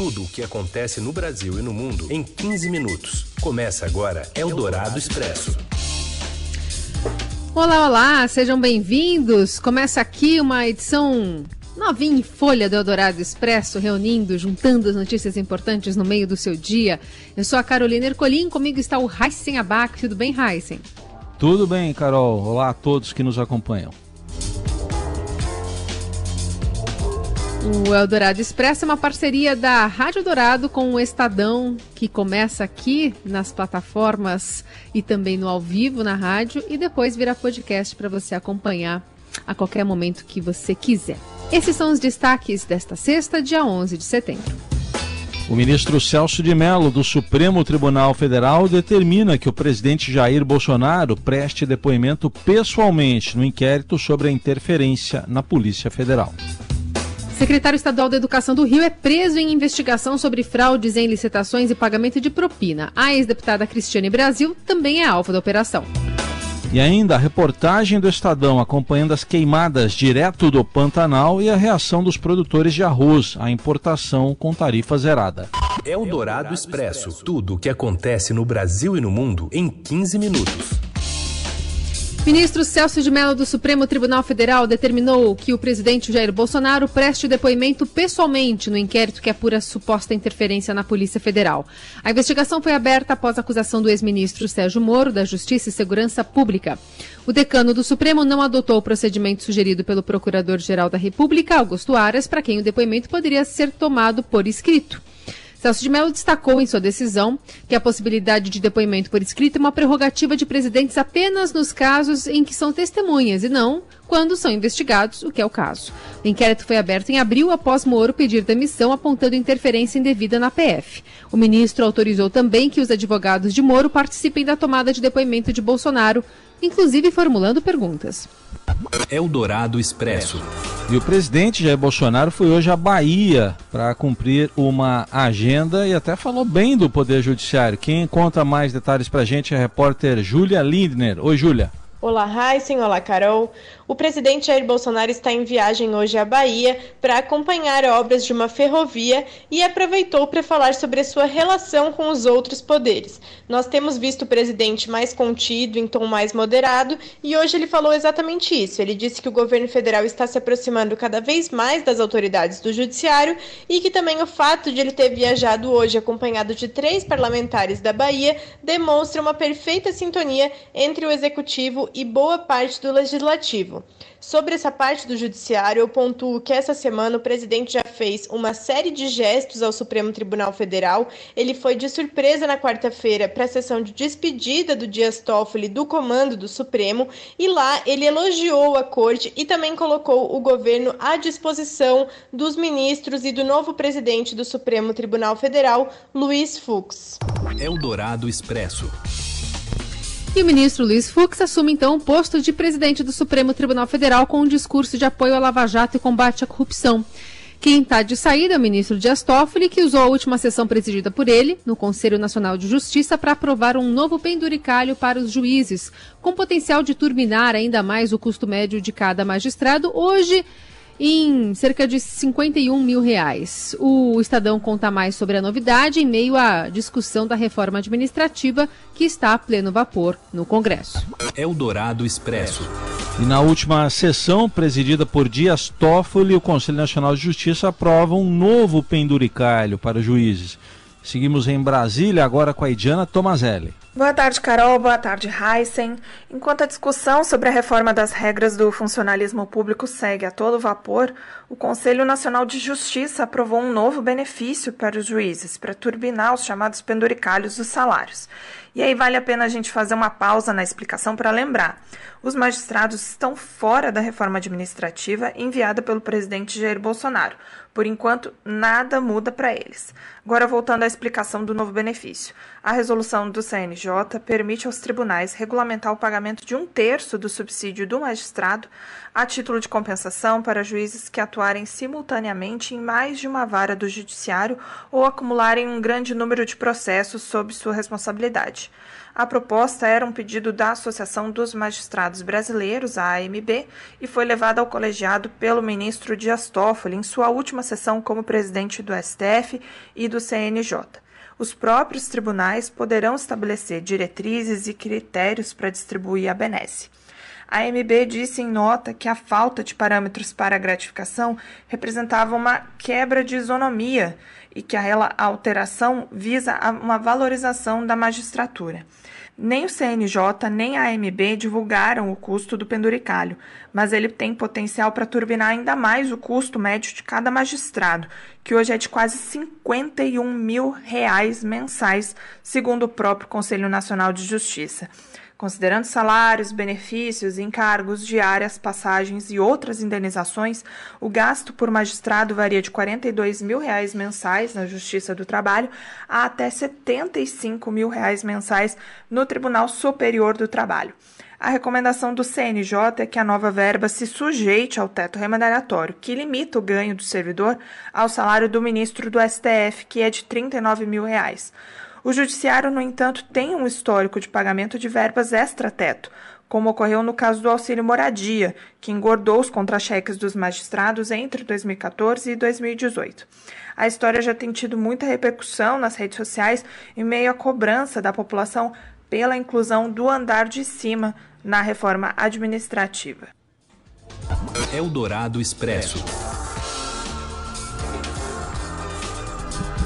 Tudo o que acontece no Brasil e no mundo em 15 minutos. Começa agora Eldorado Expresso. Olá, olá, sejam bem-vindos. Começa aqui uma edição novinha em folha do Eldorado Expresso, reunindo, juntando as notícias importantes no meio do seu dia. Eu sou a Carolina Ercolim, comigo está o Heisen Abac. Tudo bem, Heisen? Tudo bem, Carol. Olá a todos que nos acompanham. O Eldorado Expresso é uma parceria da Rádio Dourado com o Estadão, que começa aqui nas plataformas e também no ao vivo na rádio e depois vira podcast para você acompanhar a qualquer momento que você quiser. Esses são os destaques desta sexta, dia 11 de setembro. O ministro Celso de Mello, do Supremo Tribunal Federal, determina que o presidente Jair Bolsonaro preste depoimento pessoalmente no inquérito sobre a interferência na Polícia Federal. Secretário Estadual da Educação do Rio é preso em investigação sobre fraudes em licitações e pagamento de propina. A ex-deputada Cristiane Brasil também é alvo da operação. E ainda a reportagem do Estadão acompanhando as queimadas direto do Pantanal e a reação dos produtores de arroz à importação com tarifa zerada. É o Dourado Expresso. Tudo o que acontece no Brasil e no mundo em 15 minutos. Ministro Celso de Mello do Supremo Tribunal Federal determinou que o presidente Jair Bolsonaro preste depoimento pessoalmente no inquérito que apura suposta interferência na Polícia Federal. A investigação foi aberta após a acusação do ex-ministro Sérgio Moro, da Justiça e Segurança Pública. O decano do Supremo não adotou o procedimento sugerido pelo Procurador-Geral da República, Augusto Aras, para quem o depoimento poderia ser tomado por escrito. Celso de Mello destacou em sua decisão que a possibilidade de depoimento por escrito é uma prerrogativa de presidentes apenas nos casos em que são testemunhas e não quando são investigados, o que é o caso. O inquérito foi aberto em abril após Moro pedir demissão apontando interferência indevida na PF. O ministro autorizou também que os advogados de Moro participem da tomada de depoimento de Bolsonaro, inclusive formulando perguntas. Eldorado Expresso. E o presidente Jair Bolsonaro foi hoje à Bahia para cumprir uma agenda e até falou bem do Poder Judiciário. Quem conta mais detalhes para a gente é a repórter Júlia Lindner. Oi, Júlia. Olá, Heisen. Olá, Carol. O presidente Jair Bolsonaro está em viagem hoje à Bahia para acompanhar obras de uma ferrovia e aproveitou para falar sobre a sua relação com os outros poderes. Nós temos visto o presidente mais contido, em tom mais moderado, e hoje ele falou exatamente isso. Ele disse que o governo federal está se aproximando cada vez mais das autoridades do judiciário e que também o fato de ele ter viajado hoje acompanhado de três parlamentares da Bahia demonstra uma perfeita sintonia entre o executivo e boa parte do legislativo. Sobre essa parte do judiciário, eu pontuo que essa semana o presidente já fez uma série de gestos ao Supremo Tribunal Federal. Ele foi de surpresa na quarta-feira para a sessão de despedida do Dias Toffoli do comando do Supremo e lá ele elogiou a corte e também colocou o governo à disposição dos ministros e do novo presidente do Supremo Tribunal Federal, Luiz Fux. Eldorado Expresso. E o ministro Luiz Fux assume então o posto de presidente do Supremo Tribunal Federal com um discurso de apoio à Lava Jato e combate à corrupção. Quem está de saída é o ministro Dias Toffoli, que usou a última sessão presidida por ele, no Conselho Nacional de Justiça, para aprovar um novo penduricalho para os juízes, com potencial de turbinar ainda mais o custo médio de cada magistrado. Hoje, em cerca de 51 mil reais. O Estadão conta mais sobre a novidade em meio à discussão da reforma administrativa que está a pleno vapor no Congresso. Eldorado Expresso. E na última sessão, presidida por Dias Toffoli, o Conselho Nacional de Justiça aprova um novo penduricalho para juízes. Seguimos em Brasília, agora com a Idiana Tomazelli. Boa tarde, Carol. Boa tarde, Heisen. Enquanto a discussão sobre a reforma das regras do funcionalismo público segue a todo vapor, o Conselho Nacional de Justiça aprovou um novo benefício para os juízes, para turbinar os chamados penduricalhos dos salários. E aí vale a pena a gente fazer uma pausa na explicação para lembrar. Os magistrados estão fora da reforma administrativa enviada pelo presidente Jair Bolsonaro. Por enquanto, nada muda para eles. Agora, voltando à explicação do novo benefício. A resolução do CNJ permite aos tribunais regulamentar o pagamento de um terço do subsídio do magistrado a título de compensação para juízes que atuarem simultaneamente em mais de uma vara do judiciário ou acumularem um grande número de processos sob sua responsabilidade. A proposta era um pedido da Associação dos Magistrados Brasileiros, a AMB, e foi levada ao colegiado pelo ministro Dias Toffoli em sua última sessão como presidente do STF e do CNJ. Os próprios tribunais poderão estabelecer diretrizes e critérios para distribuir a benesse. A MB disse em nota que a falta de parâmetros para a gratificação representava uma quebra de isonomia e que a alteração visa uma valorização da magistratura. Nem o CNJ nem a AMB divulgaram o custo do penduricalho, mas ele tem potencial para turbinar ainda mais o custo médio de cada magistrado, que hoje é de quase 51 mil reais mensais, segundo o próprio Conselho Nacional de Justiça. Considerando salários, benefícios, encargos, diárias, passagens e outras indenizações, o gasto por magistrado varia de 42 mil reais mensais na Justiça do Trabalho a até 75 mil reais mensais no Tribunal Superior do Trabalho. A recomendação do CNJ é que a nova verba se sujeite ao teto remuneratório, que limita o ganho do servidor ao salário do ministro do STF, que é de 39 mil reais. O Judiciário, no entanto, tem um histórico de pagamento de verbas extra-teto, como ocorreu no caso do auxílio moradia, que engordou os contra-cheques dos magistrados entre 2014 e 2018. A história já tem tido muita repercussão nas redes sociais em meio à cobrança da população pela inclusão do andar de cima na reforma administrativa. Eldorado Expresso.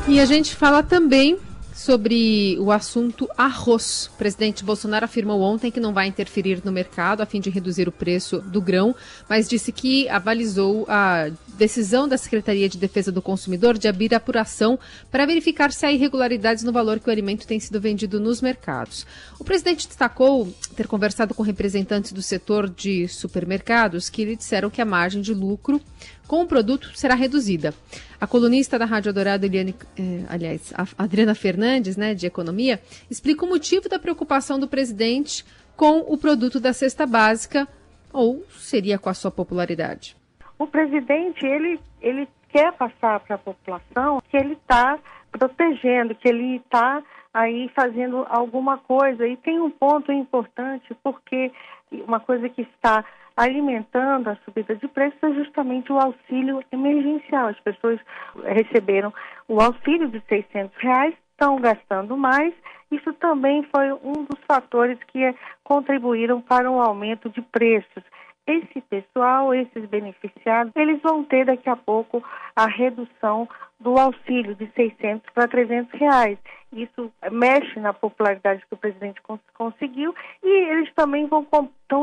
E a gente fala também sobre o assunto arroz. O presidente Bolsonaro afirmou ontem que não vai interferir no mercado a fim de reduzir o preço do grão, mas disse que avalizou a decisão da Secretaria de Defesa do Consumidor de abrir apuração para verificar se há irregularidades no valor que o alimento tem sido vendido nos mercados. O presidente destacou ter conversado com representantes do setor de supermercados que lhe disseram que a margem de lucro com o produto será reduzida. A colunista da Rádio Dourado, Eliane, eh, aliás, Adriana Fernandes, né, de Economia, explica o motivo da preocupação do presidente com o produto da cesta básica, ou seria com a sua popularidade. O presidente, ele, ele quer passar para a população que ele está protegendo, que ele está aí fazendo alguma coisa. E tem um ponto importante, porque uma coisa que está alimentando a subida de preços é justamente o auxílio emergencial. As pessoas receberam o auxílio de 600 reais, estão gastando mais. Isso também foi um dos fatores que contribuíram para um aumento de preços. Esse pessoal, esses beneficiados, eles vão ter daqui a pouco a redução do auxílio de 600 para 300 reais. Isso mexe na popularidade que o presidente cons conseguiu e eles também vão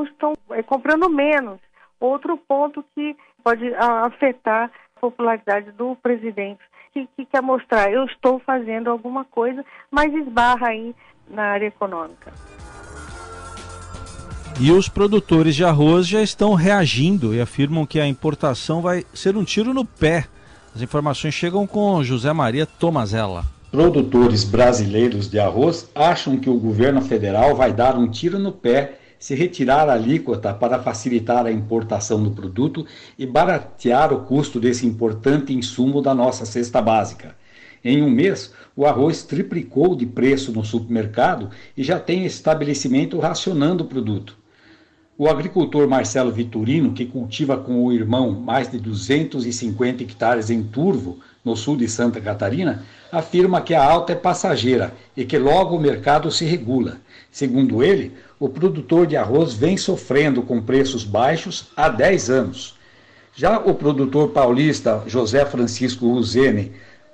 estão é, comprando menos. Outro ponto que pode afetar a popularidade do presidente, que, que quer mostrar, eu estou fazendo alguma coisa, mas esbarra aí na área econômica. E os produtores de arroz já estão reagindo e afirmam que a importação vai ser um tiro no pé. As informações chegam com José Maria Tomazella. Produtores brasileiros de arroz acham que o governo federal vai dar um tiro no pé se retirar a alíquota para facilitar a importação do produto e baratear o custo desse importante insumo da nossa cesta básica. Em um mês, o arroz triplicou de preço no supermercado e já tem estabelecimento racionando o produto. O agricultor Marcelo Vitorino, que cultiva com o irmão mais de 250 hectares em Turvo, no sul de Santa Catarina, afirma que a alta é passageira e que logo o mercado se regula. Segundo ele, o produtor de arroz vem sofrendo com preços baixos há 10 anos. Já o produtor paulista José Francisco Uzene,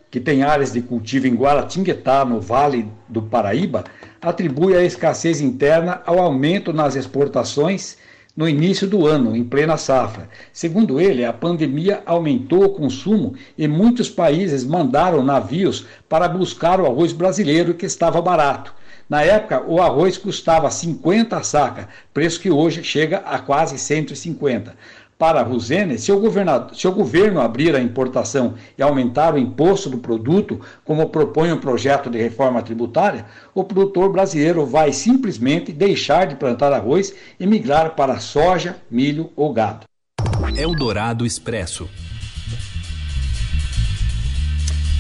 que tem áreas de cultivo em Guaratinguetá, no Vale do Paraíba, atribui a escassez interna ao aumento nas exportações no início do ano, em plena safra. Segundo ele, a pandemia aumentou o consumo e muitos países mandaram navios para buscar o arroz brasileiro que estava barato. Na época, o arroz custava 50 a saca, preço que hoje chega a quase 150. Para Rosene, se o, se o governo abrir a importação e aumentar o imposto do produto, como propõe o projeto de reforma tributária, o produtor brasileiro vai simplesmente deixar de plantar arroz e migrar para soja, milho ou gado. Eldorado Expresso.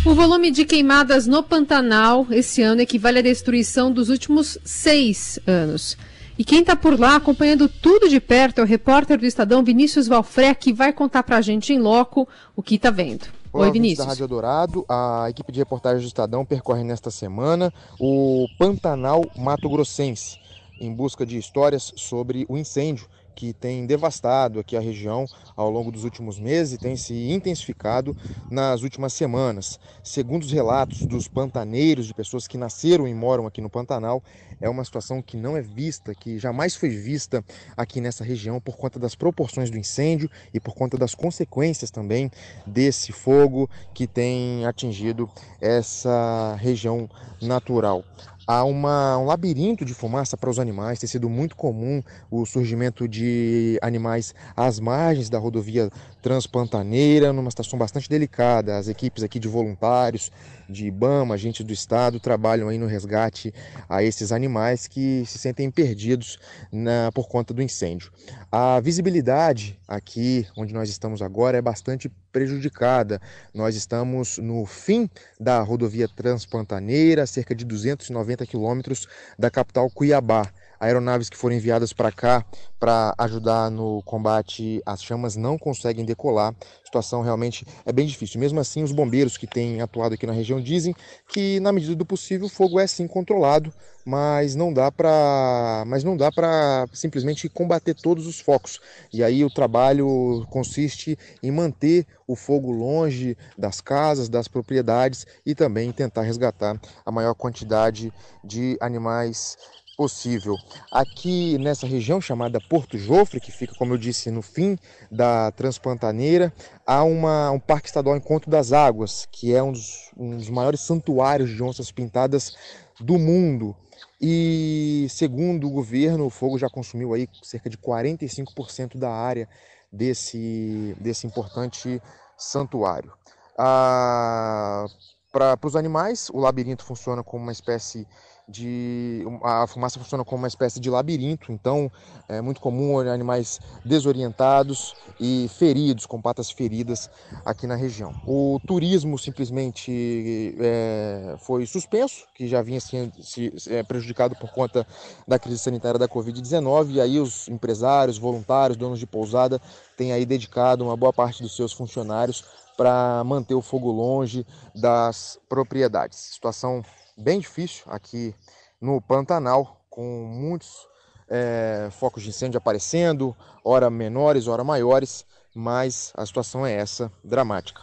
O volume de queimadas no Pantanal esse ano equivale à destruição dos últimos seis anos. E quem está por lá acompanhando tudo de perto é o repórter do Estadão Vinícius Valfré, que vai contar para a gente em loco o que está vendo. Olá, Oi, Vinícius. da Rádio Dourado, a equipe de reportagem do Estadão percorre nesta semana o Pantanal Mato Grossense, em busca de histórias sobre o incêndio que tem devastado aqui a região ao longo dos últimos meses e tem se intensificado nas últimas semanas. Segundo os relatos dos pantaneiros, de pessoas que nasceram e moram aqui no Pantanal, é uma situação que não é vista, que jamais foi vista aqui nessa região por conta das proporções do incêndio e por conta das consequências também desse fogo que tem atingido essa região natural há uma, um labirinto de fumaça para os animais. Tem sido muito comum o surgimento de animais às margens da rodovia Transpantaneira, numa situação bastante delicada. As equipes aqui de voluntários, de IBAMA, agentes do Estado, trabalham aí no resgate a esses animais que se sentem perdidos na, por conta do incêndio. A visibilidade aqui onde nós estamos agora é bastante prejudicada. Nós estamos no fim da rodovia Transpantaneira, cerca de 290 quilômetros da capital Cuiabá. Aeronaves que foram enviadas para cá para ajudar no combate às chamas não conseguem decolar. A situação realmente é bem difícil. Mesmo assim, os bombeiros que têm atuado aqui na região dizem que, na medida do possível, o fogo é sim controlado, mas não dá para, mas não dá para simplesmente combater todos os focos. E aí o trabalho consiste em manter o fogo longe das casas, das propriedades e também tentar resgatar a maior quantidade de animais possível. Aqui nessa região chamada Porto Jofre, que fica, como eu disse, no fim da Transpantaneira, há uma, um Parque Estadual Encontro das Águas, que é um dos, um dos maiores santuários de onças pintadas do mundo. E segundo o governo, o fogo já consumiu aí cerca de 45% da área desse, desse importante santuário. Ah, Para os animais, o labirinto funciona como uma espécie de a fumaça funciona como uma espécie de labirinto, então é muito comum animais desorientados e feridos, com patas feridas aqui na região. O turismo simplesmente é, foi suspenso, que já vinha se, se é, prejudicado por conta da crise sanitária da Covid-19, e aí os empresários, voluntários, donos de pousada têm aí dedicado uma boa parte dos seus funcionários para manter o fogo longe das propriedades. Situação bem difícil aqui no Pantanal, com muitos é, focos de incêndio aparecendo, hora menores, hora maiores, mas a situação é essa, dramática.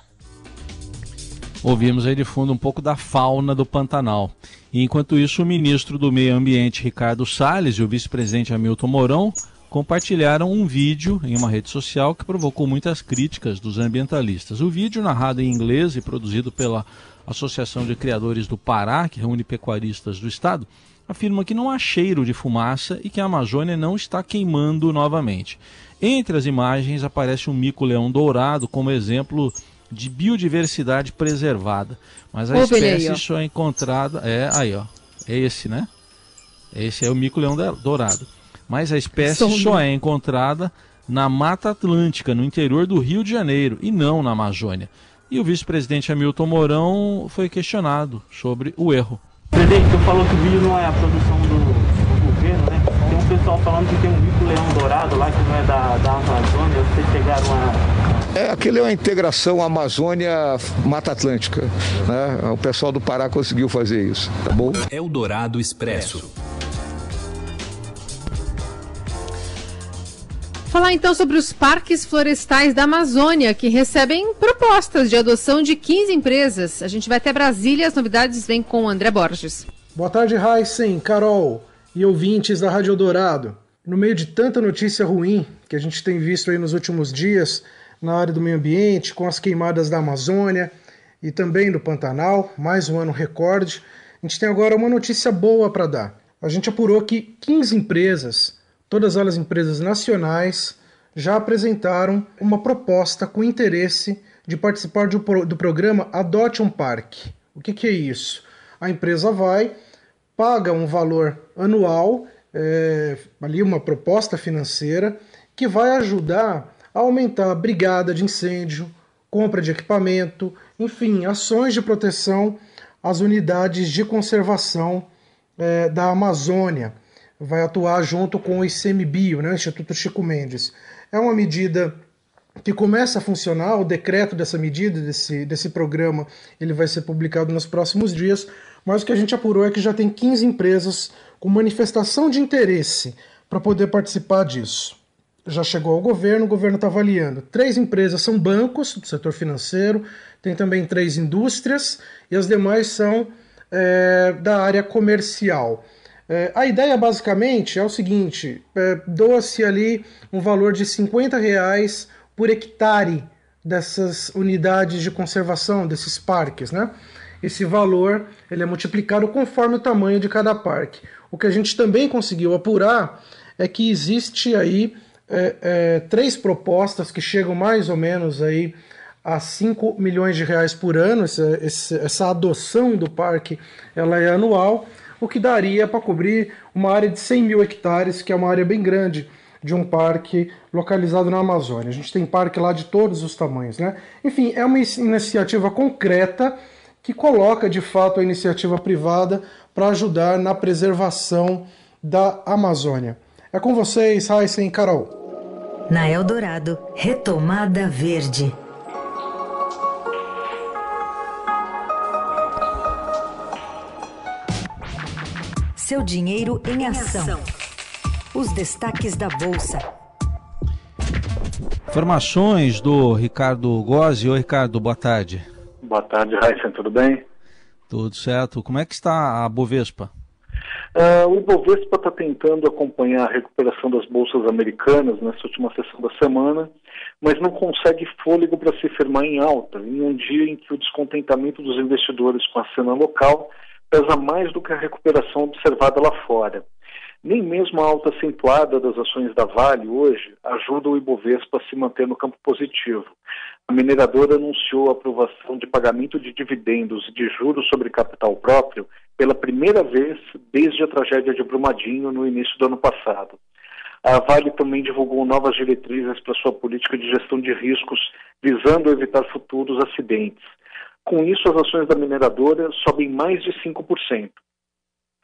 Ouvimos aí de fundo um pouco da fauna do Pantanal. E enquanto isso, o ministro do Meio Ambiente, Ricardo Salles, e o vice-presidente Hamilton Mourão compartilharam um vídeo em uma rede social que provocou muitas críticas dos ambientalistas. O vídeo, narrado em inglês e produzido pela Associação de Criadores do Pará, que reúne pecuaristas do estado, afirma que não há cheiro de fumaça e que a Amazônia não está queimando novamente. Entre as imagens aparece um mico-leão dourado como exemplo de biodiversidade preservada. Mas a espécie aí, só é encontrada. É, aí, ó. É esse, né? Esse é o mico-leão dourado. Mas a espécie só é encontrada na Mata Atlântica, no interior do Rio de Janeiro, e não na Amazônia. E o vice-presidente Hamilton Mourão foi questionado sobre o erro. Presidente, você falou que o vídeo não é a produção do, do governo, né? Tem um pessoal falando que tem um bico leão dourado lá que não é da, da Amazônia. Vocês chegaram a. É, aquele é uma integração Amazônia-Mata Atlântica. Né? O pessoal do Pará conseguiu fazer isso, tá bom? É o Dourado Expresso. Falar então sobre os parques florestais da Amazônia, que recebem propostas de adoção de 15 empresas. A gente vai até Brasília, as novidades vêm com o André Borges. Boa tarde, Heisen, Carol e ouvintes da Rádio Dourado. No meio de tanta notícia ruim que a gente tem visto aí nos últimos dias na área do meio ambiente, com as queimadas da Amazônia e também do Pantanal, mais um ano recorde, a gente tem agora uma notícia boa para dar. A gente apurou que 15 empresas todas elas empresas nacionais, já apresentaram uma proposta com interesse de participar do, do programa Adote um Parque. O que, que é isso? A empresa vai, paga um valor anual, é, ali uma proposta financeira, que vai ajudar a aumentar a brigada de incêndio, compra de equipamento, enfim, ações de proteção às unidades de conservação é, da Amazônia. Vai atuar junto com o ICMBio, né, Instituto Chico Mendes. É uma medida que começa a funcionar, o decreto dessa medida, desse, desse programa, ele vai ser publicado nos próximos dias, mas o que a gente apurou é que já tem 15 empresas com manifestação de interesse para poder participar disso. Já chegou ao governo, o governo está avaliando. Três empresas são bancos do setor financeiro, tem também três indústrias e as demais são é, da área comercial. É, a ideia basicamente é o seguinte: é, doa-se ali um valor de 50 reais por hectare dessas unidades de conservação, desses parques, né? Esse valor ele é multiplicado conforme o tamanho de cada parque. O que a gente também conseguiu apurar é que existe aí é, é, três propostas que chegam mais ou menos aí a 5 milhões de reais por ano. Essa, essa adoção do parque ela é anual, o que daria para cobrir uma área de 100 mil hectares, que é uma área bem grande de um parque localizado na Amazônia. A gente tem parque lá de todos os tamanhos, né? Enfim, é uma iniciativa concreta que coloca de fato a iniciativa privada para ajudar na preservação da Amazônia. É com vocês, Heisen e Carol. Na Eldorado, Retomada Verde. Seu dinheiro em ação. Os destaques da Bolsa. Informações do Ricardo Gozzi. Oi, Ricardo, boa tarde. Boa tarde, Raíssa, tudo bem? Tudo certo. Como é que está a Bovespa? Uh, o Ibovespa está tentando acompanhar a recuperação das bolsas americanas nessa última sessão da semana, mas não consegue fôlego para se firmar em alta, em um dia em que o descontentamento dos investidores com a cena local pesa mais do que a recuperação observada lá fora. Nem mesmo a alta acentuada das ações da Vale hoje ajuda o Ibovespa a se manter no campo positivo. A mineradora anunciou a aprovação de pagamento de dividendos e de juros sobre capital próprio pela primeira vez desde a tragédia de Brumadinho no início do ano passado. A Vale também divulgou novas diretrizes para sua política de gestão de riscos, visando evitar futuros acidentes. Com isso, as ações da mineradora sobem mais de 5%.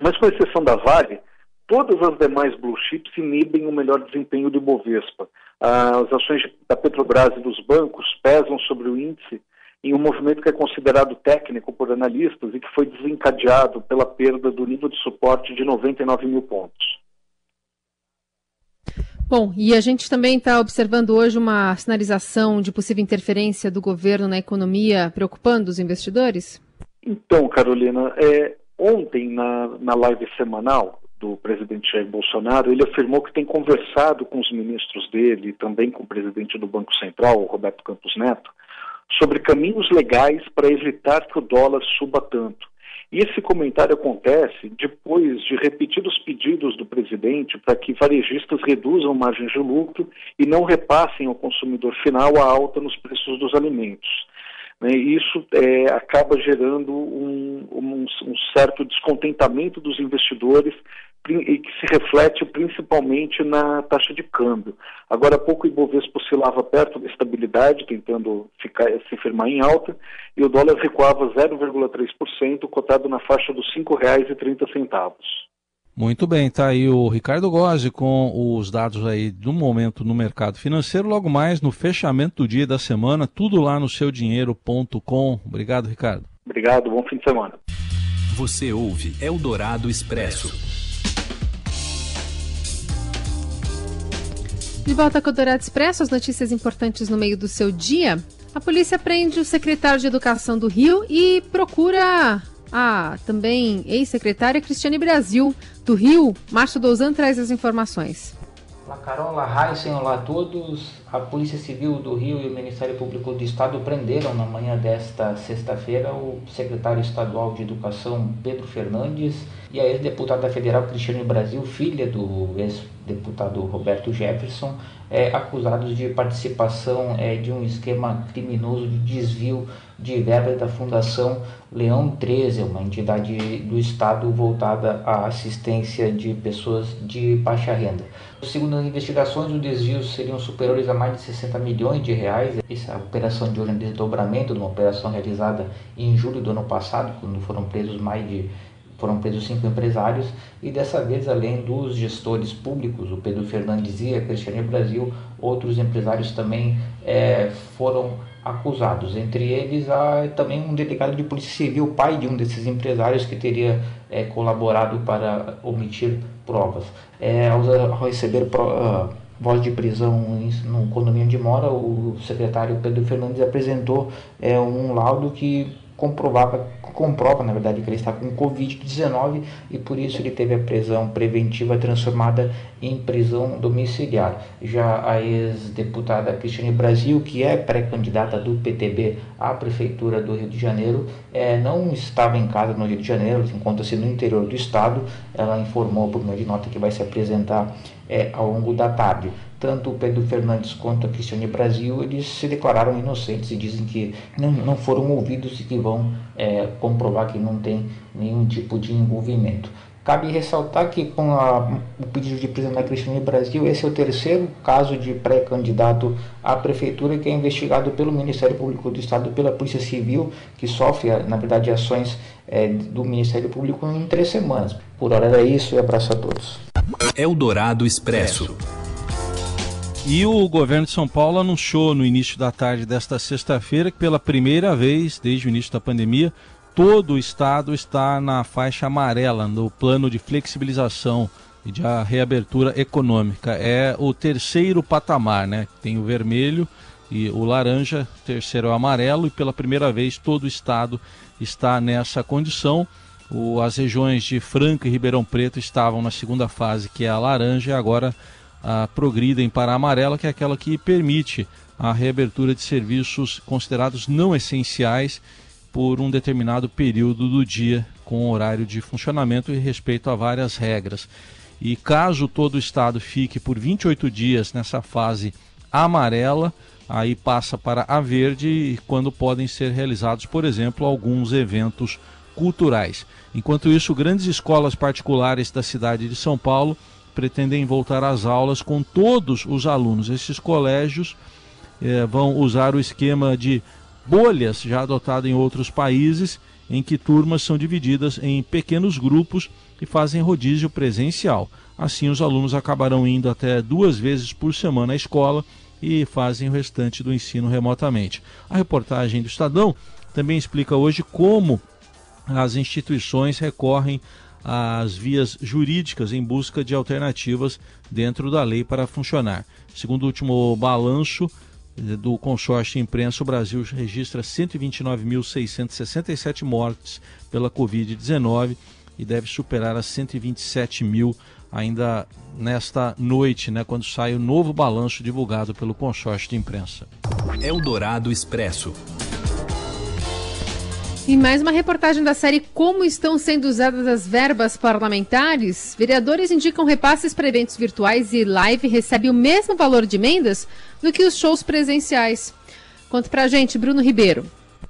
Mas, com exceção da Vale, todas as demais blue chips inibem o melhor desempenho do Ibovespa. As ações da Petrobras e dos bancos pesam sobre o índice em um movimento que é considerado técnico por analistas e que foi desencadeado pela perda do nível de suporte de 99 mil pontos. Bom, e a gente também está observando hoje uma sinalização de possível interferência do governo na economia, preocupando os investidores? Então, Carolina, é, ontem na, na live semanal, do presidente Jair Bolsonaro, ele afirmou que tem conversado com os ministros dele também com o presidente do Banco Central, Roberto Campos Neto, sobre caminhos legais para evitar que o dólar suba tanto. E esse comentário acontece depois de repetidos pedidos do presidente para que varejistas reduzam margens de lucro e não repassem ao consumidor final a alta nos preços dos alimentos. Né, isso é, acaba gerando um, um, um, certo descontentamento dos investidores e que se reflete principalmente na taxa de câmbio. Agora há pouco o Ibovespa oscilava perto da estabilidade, tentando ficar, se firmar em alta, e o dólar recuava 0,3%, cotado na faixa dos R$ 5,30. Muito bem, tá aí o Ricardo Gozzi com os dados aí do momento no mercado financeiro. Logo mais no fechamento do dia da semana, tudo lá no seudinheiro.com. Obrigado, Ricardo. Obrigado, bom fim de semana. Você ouve Eldorado Expresso. De volta com o Dourado Expresso, as notícias importantes no meio do seu dia. A polícia prende o secretário de Educação do Rio e procura a também ex-secretária Cristiane Brasil, do Rio. Márcio Douzan traz as informações. Olá, Carol, olá, Heisen, olá a todos. A Polícia Civil do Rio e o Ministério Público do Estado prenderam na manhã desta sexta-feira o secretário estadual de Educação Pedro Fernandes e a ex-deputada federal Cristiane Brasil, filha do ex-deputado Roberto Jefferson, é, acusados de participação é, de um esquema criminoso de desvio de verbas da Fundação Leão 13, uma entidade do Estado voltada à assistência de pessoas de baixa renda. Segundo as investigações, os desvios seriam superiores a mais de 60 milhões de reais. Essa operação de hoje é um desdobramento de uma operação realizada em julho do ano passado, quando foram presos mais de foram presos cinco empresários e dessa vez, além dos gestores públicos, o Pedro Fernandes e a Cristiane Brasil, outros empresários também é, foram acusados. Entre eles, há também um delegado de polícia civil, pai de um desses empresários que teria é, colaborado para omitir provas. É, ao, receber pro, uh, voz de prisão no condomínio de mora, o secretário Pedro Fernandes apresentou é, um laudo que comprovava, comprova, na verdade, que ele está com Covid-19 e por isso ele teve a prisão preventiva transformada em prisão domiciliar. Já a ex-deputada Cristiane Brasil, que é pré-candidata do PTB à Prefeitura do Rio de Janeiro, é, não estava em casa no Rio de Janeiro, encontra-se no interior do estado. Ela informou por meio de nota que vai se apresentar é, ao longo da tarde tanto o Pedro Fernandes quanto a Cristiane Brasil, eles se declararam inocentes e dizem que não, não foram ouvidos e que vão é, comprovar que não tem nenhum tipo de envolvimento. Cabe ressaltar que com a, o pedido de prisão da Cristiane Brasil, esse é o terceiro caso de pré-candidato à prefeitura que é investigado pelo Ministério Público do Estado, pela Polícia Civil, que sofre, na verdade, ações é, do Ministério Público em três semanas. Por hora era isso e abraço a todos. Eldorado Expresso. E o governo de São Paulo anunciou no início da tarde desta sexta-feira que, pela primeira vez desde o início da pandemia, todo o estado está na faixa amarela, no plano de flexibilização e de reabertura econômica. É o terceiro patamar, né? Tem o vermelho e o laranja, terceiro é o amarelo, e pela primeira vez todo o estado está nessa condição. O, as regiões de Franca e Ribeirão Preto estavam na segunda fase, que é a laranja, e agora a progridem para a amarela, que é aquela que permite a reabertura de serviços considerados não essenciais por um determinado período do dia, com horário de funcionamento e respeito a várias regras. E caso todo o estado fique por 28 dias nessa fase amarela, aí passa para a verde, quando podem ser realizados, por exemplo, alguns eventos culturais. Enquanto isso, grandes escolas particulares da cidade de São Paulo pretendem voltar às aulas com todos os alunos. Esses colégios eh, vão usar o esquema de bolhas já adotado em outros países, em que turmas são divididas em pequenos grupos e fazem rodízio presencial. Assim, os alunos acabarão indo até duas vezes por semana à escola e fazem o restante do ensino remotamente. A reportagem do Estadão também explica hoje como as instituições recorrem as vias jurídicas em busca de alternativas dentro da lei para funcionar. Segundo o último balanço eh, do consórcio imprensa, o Brasil registra 129.667 mortes pela Covid-19 e deve superar as 127 mil ainda nesta noite, né, quando sai o novo balanço divulgado pelo consórcio de imprensa. Eldorado Expresso. E mais uma reportagem da série Como estão sendo usadas as verbas parlamentares? Vereadores indicam repasses para eventos virtuais e live recebe o mesmo valor de emendas do que os shows presenciais. Conta pra gente, Bruno Ribeiro.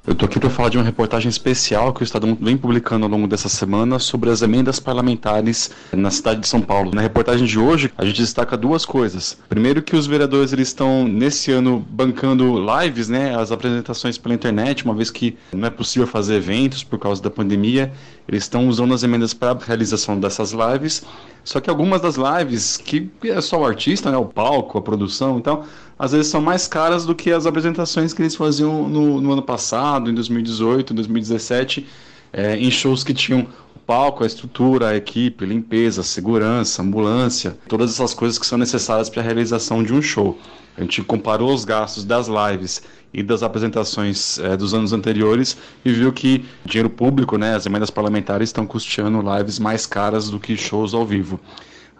Eu estou aqui para falar de uma reportagem especial que o Estado vem publicando ao longo dessa semana sobre as emendas parlamentares na cidade de São Paulo. Na reportagem de hoje, a gente destaca duas coisas. Primeiro que os vereadores eles estão nesse ano bancando lives, né, as apresentações pela internet, uma vez que não é possível fazer eventos por causa da pandemia, eles estão usando as emendas para a realização dessas lives. Só que algumas das lives, que é só o artista, né, o palco, a produção, então às vezes são mais caras do que as apresentações que eles faziam no, no ano passado, em 2018, 2017, é, em shows que tinham o palco, a estrutura, a equipe, limpeza, segurança, ambulância, todas essas coisas que são necessárias para a realização de um show. A gente comparou os gastos das lives e das apresentações é, dos anos anteriores e viu que dinheiro público, né, as emendas parlamentares estão custeando lives mais caras do que shows ao vivo.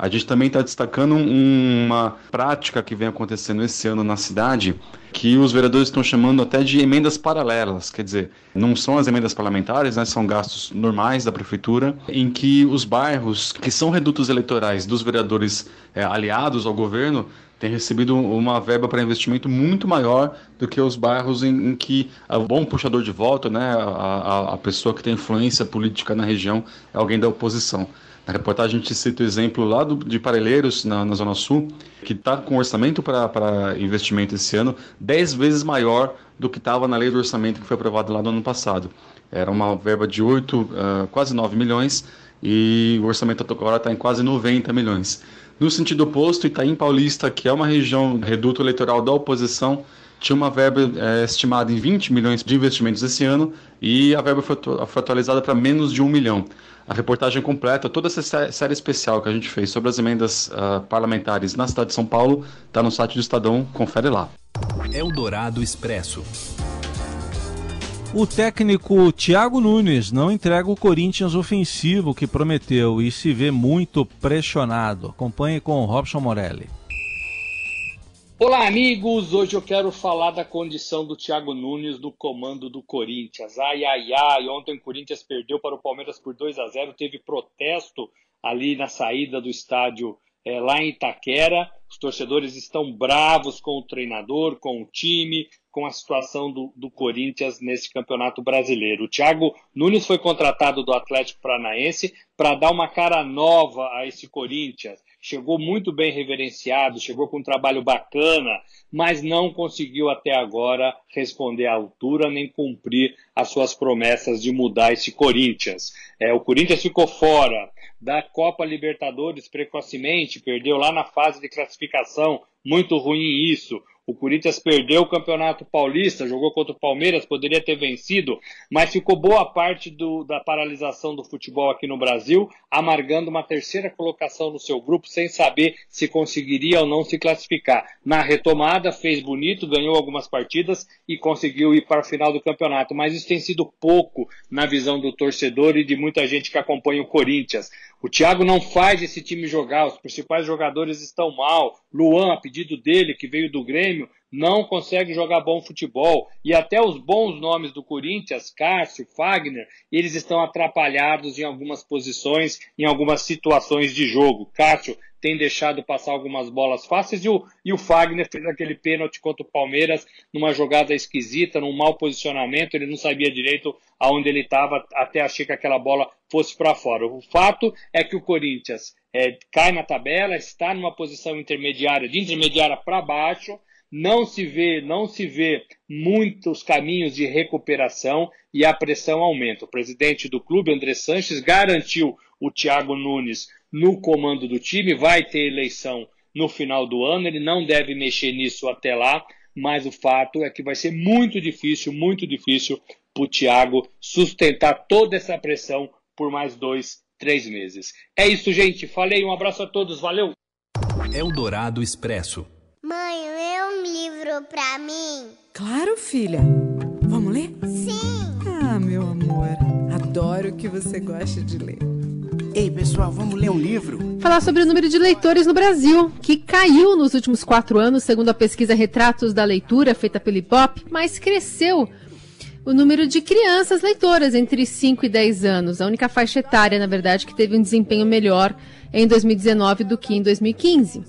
A gente também está destacando uma prática que vem acontecendo esse ano na cidade, que os vereadores estão chamando até de emendas paralelas, quer dizer, não são as emendas parlamentares, né, são gastos normais da prefeitura, em que os bairros que são redutos eleitorais dos vereadores é, aliados ao governo têm recebido uma verba para investimento muito maior do que os bairros em, em que o bom puxador de voto, né, a, a, a pessoa que tem influência política na região é alguém da oposição. Na reportagem a gente cita o exemplo lá do, de Parelheiros, na, na Zona Sul, que está com orçamento para investimento esse ano 10 vezes maior do que estava na lei do orçamento que foi aprovada lá no ano passado. Era uma verba de 8, uh, ah, quase 9 milhões, e o orçamento agora está em quase 90 milhões. No sentido oposto, Itaim Paulista, que é uma região reduto eleitoral da oposição, tinha uma verba é, estimada em 20 milhões de investimentos esse ano e a verba foi, atualizada para menos de 1 milhão. A reportagem completa, toda essa série especial que a gente fez sobre as emendas uh, parlamentares na cidade de São Paulo, está no site do Estadão, confere lá. Eldorado Expresso. O técnico Thiago Nunes não entrega o Corinthians ofensivo que prometeu e se vê muito pressionado. Acompanhe com Robson Morelli. Olá, amigos! Hoje eu quero falar da condição do Thiago Nunes no comando do Corinthians. Ai, ai, ai! Ontem o Corinthians perdeu para o Palmeiras por 2 a 0 teve protesto ali na saída do estádio é, lá em Itaquera. Os torcedores estão bravos com o treinador, com o time, com a situação do, do Corinthians nesse campeonato brasileiro. O Thiago Nunes foi contratado do Atlético Paranaense para dar uma cara nova a esse Corinthians chegou muito bem reverenciado, chegou com um trabalho bacana, mas não conseguiu até agora responder à altura nem cumprir as suas promessas de mudar esse Corinthians. É, o Corinthians ficou fora da Copa Libertadores precocemente, perdeu lá na fase de classificação, muito ruim isso. O Corinthians perdeu o Campeonato Paulista, jogou contra o Palmeiras, poderia ter vencido, mas ficou boa parte do, da paralisação do futebol aqui no Brasil, amargando uma terceira colocação no seu grupo, sem saber se conseguiria ou não se classificar. Na retomada, fez bonito, ganhou algumas partidas e conseguiu ir para o final do campeonato, mas isso tem sido pouco na visão do torcedor e de muita gente que acompanha o Corinthians. O Thiago não faz esse time jogar, os principais jogadores estão mal. Luan, a pedido dele, que veio do Grêmio, não consegue jogar bom futebol. E até os bons nomes do Corinthians, Cássio, Fagner, eles estão atrapalhados em algumas posições, em algumas situações de jogo. Cássio tem deixado passar algumas bolas fáceis e o, e o Fagner fez aquele pênalti contra o Palmeiras numa jogada esquisita, num mau posicionamento, ele não sabia direito aonde ele estava, até achei que aquela bola fosse para fora. O fato é que o Corinthians é, cai na tabela, está numa posição intermediária, de intermediária para baixo, não se vê, não se vê muitos caminhos de recuperação e a pressão aumenta. O presidente do clube, André Sanches, garantiu o Thiago Nunes no comando do time, vai ter eleição no final do ano, ele não deve mexer nisso até lá, mas o fato é que vai ser muito difícil, muito difícil para o Thiago sustentar toda essa pressão por mais dois, três meses. É isso, gente. Falei, um abraço a todos, valeu! Eldorado Expresso. Mãe, lê um livro pra mim. Claro, filha. Vamos ler? Sim. Ah, meu amor. Adoro que você goste de ler. Ei, pessoal, vamos ler um livro? Falar sobre o número de leitores no Brasil, que caiu nos últimos quatro anos, segundo a pesquisa Retratos da Leitura, feita pelo IPOP, mas cresceu o número de crianças leitoras entre 5 e 10 anos. A única faixa etária, na verdade, que teve um desempenho melhor em 2019 do que em 2015.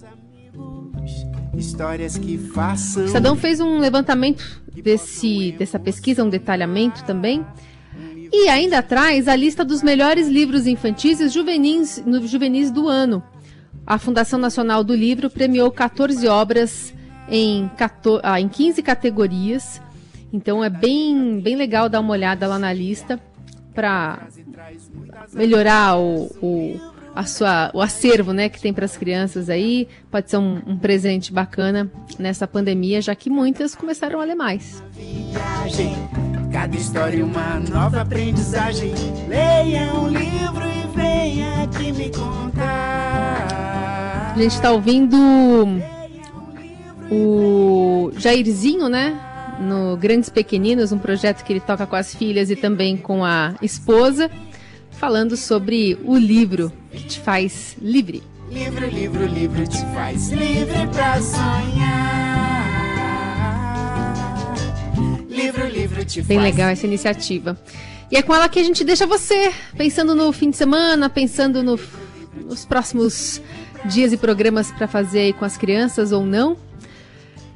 Histórias que façam. O Estadão fez um levantamento desse, dessa pesquisa, um detalhamento também. E ainda traz a lista dos melhores livros infantis e juvenis, juvenis do ano. A Fundação Nacional do Livro premiou 14 obras em, 14, ah, em 15 categorias. Então é bem, bem legal dar uma olhada lá na lista para melhorar o, o, a sua, o acervo né, que tem para as crianças aí. Pode ser um, um, presente bacana nessa pandemia, já que muitas começaram a ler mais. Cada história uma nova aprendizagem. Leia um livro e venha aqui me contar. A gente está ouvindo o Jairzinho, né? No Grandes Pequeninos, um projeto que ele toca com as filhas e também com a esposa, falando sobre o livro que te faz livre. Livro, livro, livro te faz livre pra sonhar. Livro, livro te Bem faz legal essa iniciativa. E é com ela que a gente deixa você pensando no fim de semana, pensando no- nos próximos dias e programas para fazer aí com as crianças ou não.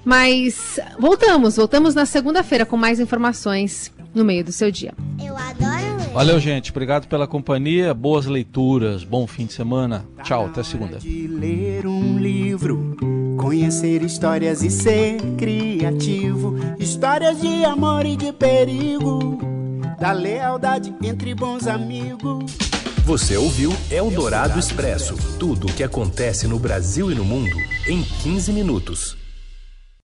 Mas voltamos, voltamos na segunda-feira com mais informações no meio do seu dia. Eu adoro. Valeu, gente. Obrigado pela companhia. Boas leituras. Bom fim de semana. Tchau, até segunda. de ler um livro, conhecer histórias e ser criativo. Histórias de amor e de perigo, da lealdade entre bons amigos. Você ouviu Eldorado Expresso tudo o que acontece no Brasil e no mundo em 15 minutos.